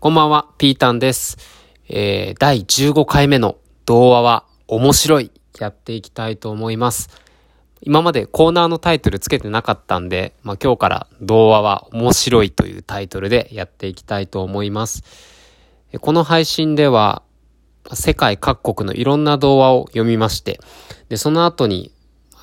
こんばんは、ピータンです。えー、第15回目の童話は面白いやっていきたいと思います。今までコーナーのタイトルつけてなかったんで、まあ、今日から童話は面白いというタイトルでやっていきたいと思います。この配信では世界各国のいろんな童話を読みまして、で、その後に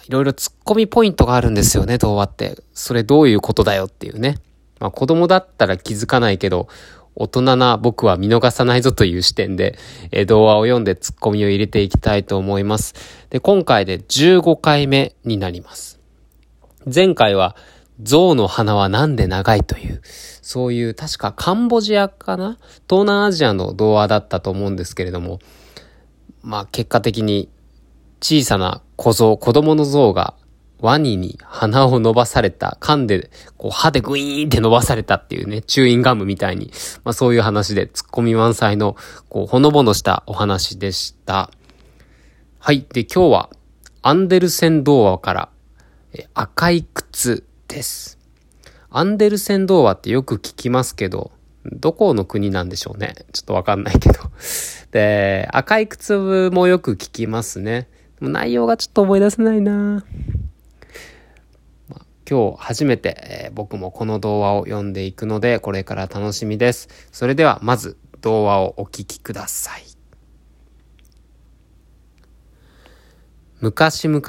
いろいろ突っ込みポイントがあるんですよね、童話って。それどういうことだよっていうね。まあ子供だったら気づかないけど、大人な僕は見逃さないぞという視点で、えー、童話を読んで突っ込みを入れていきたいと思います。で、今回で15回目になります。前回は、象の鼻はなんで長いという、そういう確かカンボジアかな？東南アジアの童話だったと思うんですけれども、まあ結果的に小さな小僧、子供の象がワニに鼻を伸ばされた、噛んで、こう歯でグイーンって伸ばされたっていうね、チューインガムみたいに、まあそういう話で、ツッコミ満載の、こう、ほのぼのしたお話でした。はい。で、今日は、アンデルセン童話から、え赤い靴です。アンデルセン童話ってよく聞きますけど、どこの国なんでしょうね。ちょっとわかんないけど。で、赤い靴もよく聞きますね。内容がちょっと思い出せないな今日初めて、えー、僕もこの童話を読んでいくので、これから楽しみです。それでは、まず童話をお聞きください。昔々、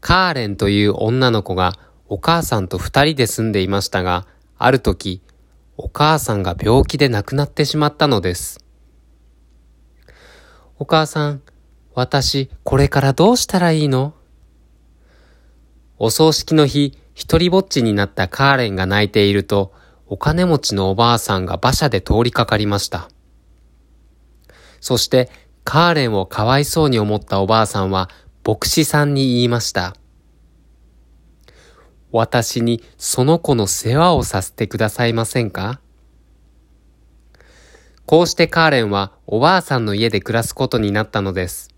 カーレンという女の子がお母さんと二人で住んでいましたが、ある時、お母さんが病気で亡くなってしまったのです。お母さん、私、これからどうしたらいいの？お葬式の日、一人ぼっちになったカーレンが泣いていると、お金持ちのおばあさんが馬車で通りかかりました。そして、カーレンをかわいそうに思ったおばあさんは、牧師さんに言いました。私にその子の世話をさせてくださいませんか？こうしてカーレンはおばあさんの家で暮らすことになったのです。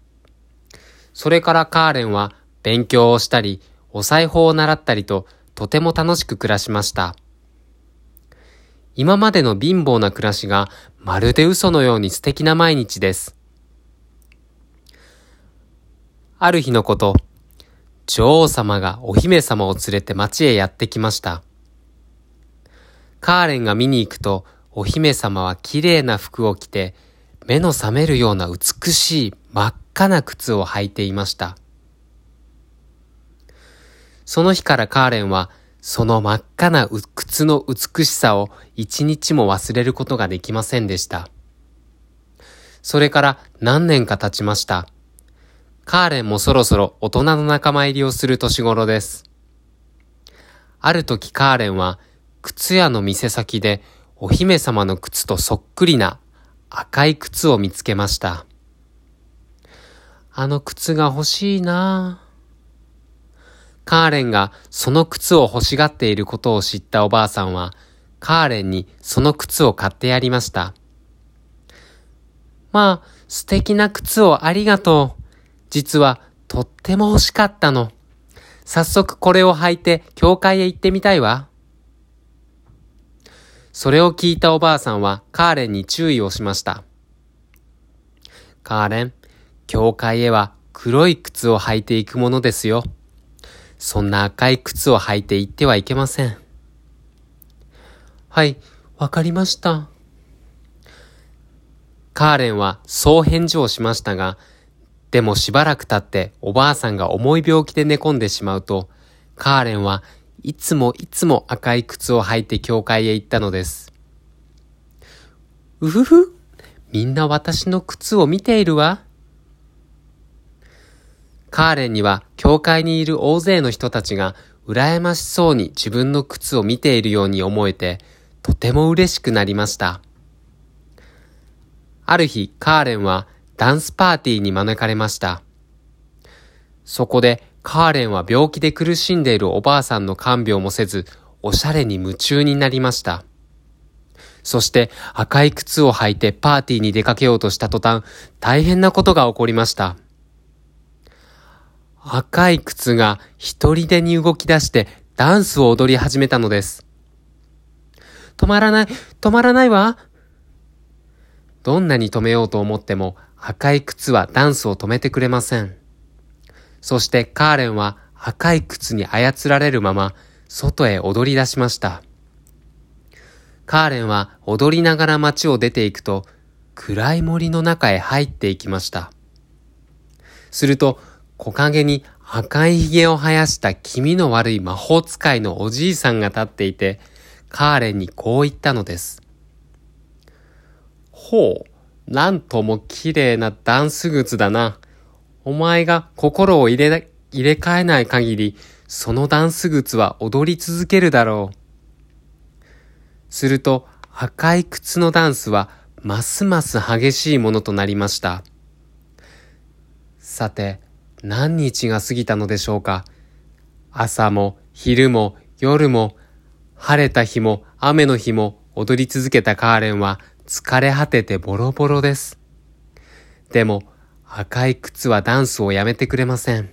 それからカーレンは勉強をしたり、お裁縫を習ったりと、とても楽しく暮らしました。今までの貧乏な暮らしが、まるで嘘のように素敵な毎日です。ある日のこと、女王様がお姫様を連れて町へやってきました。カーレンが見に行くと、お姫様は綺麗な服を着て、目の覚めるような美しい真っ赤な靴を履いていました。その日からカーレンは、その真っ赤な靴の美しさを一日も忘れることができませんでした。それから何年か経ちました。カーレンもそろそろ大人の仲間入りをする年頃です。ある時カーレンは靴屋の店先でお姫様の靴とそっくりな赤い靴を見つけました。あの靴が欲しいなぁ。カーレンがその靴を欲しがっていることを知ったおばあさんは、カーレンにその靴を買ってやりました。まあ、素敵な靴をありがとう。実は、とっても欲しかったの。早速これを履いて教会へ行ってみたいわ。それを聞いたおばあさんはカーレンに注意をしました。カーレン、教会へは黒い靴を履いていくものですよ。そんな赤い靴を履いて行ってはいけません。はい、わかりました。カーレンはそう返事をしましたが、でもしばらく経っておばあさんが重い病気で寝込んでしまうと、カーレンはいつもいつも赤い靴を履いて教会へ行ったのです。うふふ、みんな私の靴を見ているわ。カーレンには教会にいる大勢の人たちが羨ましそうに自分の靴を見ているように思えて、とても嬉しくなりました。ある日、カーレンはダンスパーティーに招かれました。そこでカーレンは病気で苦しんでいるおばあさんの看病もせず、おしゃれに夢中になりました。そして赤い靴を履いてパーティーに出かけようとした途端、大変なことが起こりました。赤い靴が一人でに動き出してダンスを踊り始めたのです。止まらない、止まらないわ。どんなに止めようと思っても赤い靴はダンスを止めてくれません。そしてカーレンは赤い靴に操られるまま外へ踊り出しました。カーレンは踊りながら街を出ていくと暗い森の中へ入っていきました。すると木陰に赤い髭を生やした気味の悪い魔法使いのおじいさんが立っていて、カーレンにこう言ったのです。ほう、なんとも綺麗なダンス靴だな。お前が心を入れ、入れ替えない限り、そのダンス靴は踊り続けるだろう。すると、赤い靴のダンスは、ますます激しいものとなりました。さて、何日が過ぎたのでしょうか？朝も昼も夜も晴れた日も雨の日も踊り続けたカーレンは疲れ果ててボロボロです。でも赤い靴はダンスをやめてくれません。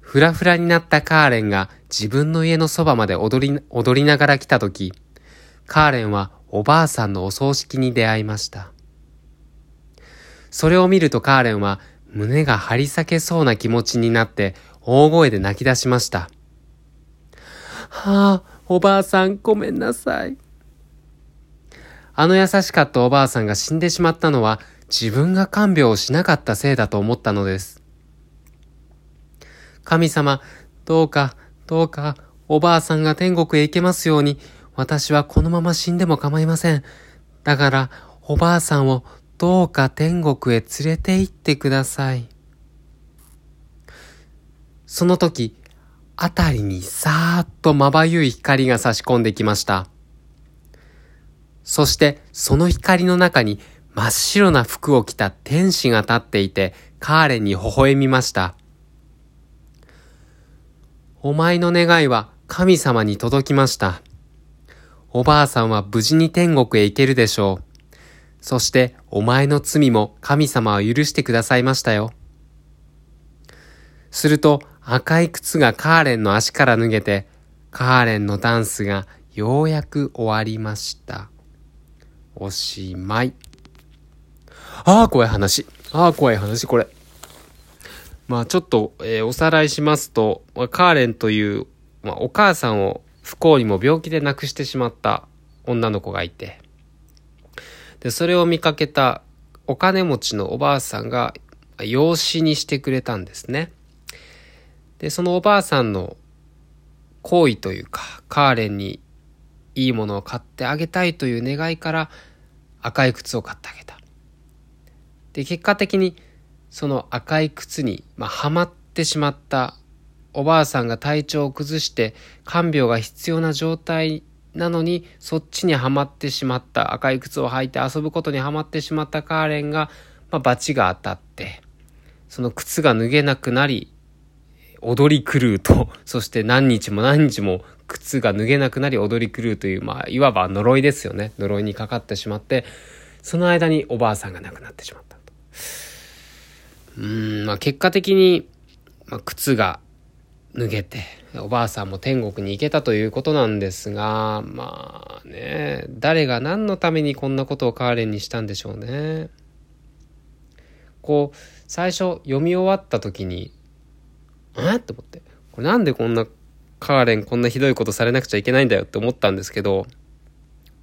ふらふらになったカーレンが自分の家のそばまで踊り、踊りながら来た時、カーレンはおばあさんのお葬式に出会いました。それを見るとカーレンは胸が張り裂けそうな気持ちになって大声で泣き出しました。はあ、おばあさんごめんなさい。あの優しかったおばあさんが死んでしまったのは自分が看病をしなかったせいだと思ったのです。神様、どうか、どうか、おばあさんが天国へ行けますように、私はこのまま死んでも構いません。だから、おばあさんをどうか天国へ連れて行ってください。その時、あたりにさーっとまばゆい光が差し込んできました。そしてその光の中に真っ白な服を着た天使が立っていてカーレンに微笑みました。お前の願いは神様に届きました。おばあさんは無事に天国へ行けるでしょう。そしてお前の罪も神様は許してくださいましたよ。すると赤い靴がカーレンの足から脱げて、カーレンのダンスがようやく終わりました。おしまい。ああ、怖い話。ああ、怖い話、これ。まあちょっと、えー、おさらいしますと、まあ、カーレンという、まあ、お母さんを不幸にも病気で亡くしてしまった女の子がいて、で、それを見かけたお金持ちのおばあさんが養子にしてくれたんですね。で、そのおばあさんの行為というか、カーレンにいいものを買ってあげたいという願いから赤い靴を買ってあげた。で、結果的にその赤い靴に、まあ、はまってしまったおばあさんが体調を崩して看病が必要な状態なのにそっちにはまってしまった赤い靴を履いて遊ぶことにはまってしまったカーレンが、まあ、罰が当たってその靴が脱げなくなり踊り狂うと そして何日も何日も靴が脱げなくなり踊り狂うという、まあ、いわば呪いですよね。呪いにかかってしまってその間におばあさんが亡くなってしまったと。うんまあ結果的に、まあ、靴が脱げて、おばあさんも天国に行けたということなんですが、まあね、誰が何のためにこんなことをカーレンにしたんでしょうね。こう、最初読み終わった時に、え？って思って、これなんでこんなカーレンこんなひどいことされなくちゃいけないんだよって思ったんですけど、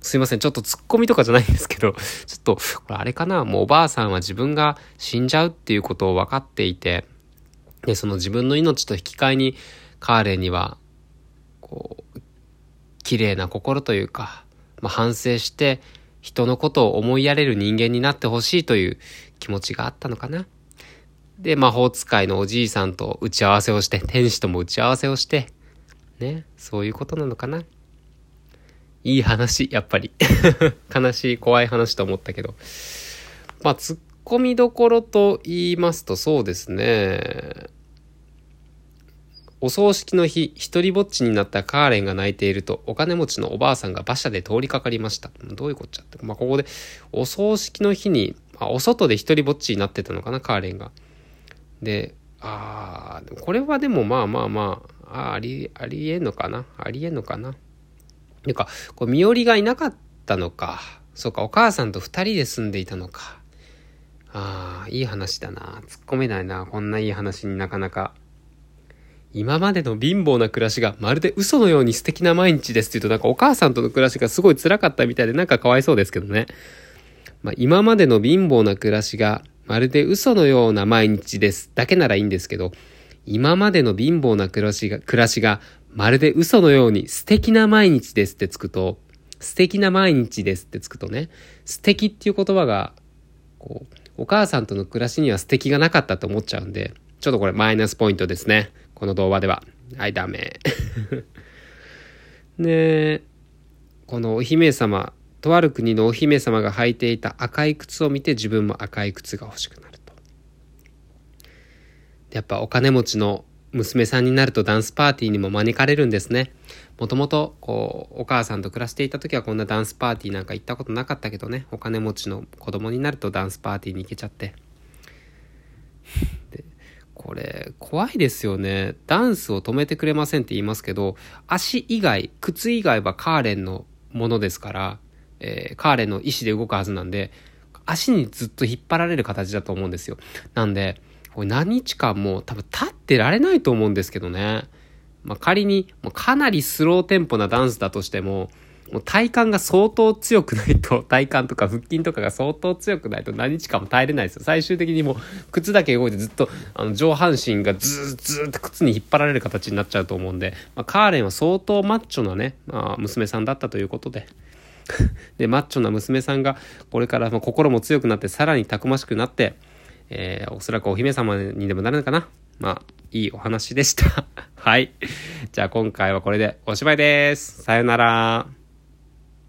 すいません。ちょっとツッコミとかじゃないんですけど、ちょっと、これあれかな？もうおばあさんは自分が死んじゃうっていうことを分かっていて、で、その自分の命と引き換えに、カーレには、こう、綺麗な心というか、まあ、反省して、人のことを思いやれる人間になってほしいという気持ちがあったのかな。で、魔法使いのおじいさんと打ち合わせをして、天使とも打ち合わせをして、ね、そういうことなのかな。いい話、やっぱり。悲しい、怖い話と思ったけど。まあ、突っ込みどころと言いますとそうですね。お葬式の日、一人ぼっちになったカーレンが泣いていると、お金持ちのおばあさんが馬車で通りかかりました。どういうこっちゃって。まあ、ここで、お葬式の日に、あ、お外で一人ぼっちになってたのかな、カーレンが。で、ああ、これはでもまあまあまあ、ああり、ありえんのかなありえんのかなていうか、これ身寄りがいなかったのか。そうか、お母さんと二人で住んでいたのか。ああ、いい話だな。突っ込めないな。こんないい話になかなか。今までの貧乏な暮らしがまるで嘘のように素敵な毎日ですって言うとなんかお母さんとの暮らしがすごい辛かったみたいでなんかかわいそうですけどね。まあ、今までの貧乏な暮らしがまるで嘘のような毎日ですだけならいいんですけど、今までの貧乏な暮らしが、暮らしがまるで嘘のように素敵な毎日ですってつくと、素敵な毎日ですってつくとね、素敵っていう言葉が、こう、お母さんとの暮らしには素敵がなかったと思っちゃうんで、ちょっとこれマイナスポイントですね。この動画では。はい、ダメ。で、このお姫様、とある国のお姫様が履いていた赤い靴を見て自分も赤い靴が欲しくなると。やっぱお金持ちの娘さんになるとダンスパーティーにも招かれるんですね。もともと、こう、お母さんと暮らしていた時はこんなダンスパーティーなんか行ったことなかったけどね、お金持ちの子供になるとダンスパーティーに行けちゃって。これ怖いですよね。ダンスを止めてくれませんって言いますけど、足以外、靴以外はカーレンのものですから、えー、カーレンの意思で動くはずなんで、足にずっと引っ張られる形だと思うんですよ。なんで、これ何日間も多分立ってられないと思うんですけどね。まあ、仮に、もうかなりスローテンポなダンスだとしても、もう体幹が相当強くないと、体幹とか腹筋とかが相当強くないと何日間も耐えれないですよ。最終的にもう靴だけ動いてずっとあの上半身がずーずーっと靴に引っ張られる形になっちゃうと思うんで、まあ、カーレンは相当マッチョなね、まあ、娘さんだったということで。で、マッチョな娘さんがこれから心も強くなってさらにたくましくなって、えー、おそらくお姫様にでもなるのかな。まあ、いいお話でした。はい。じゃあ今回はこれでおしまいです。さよなら。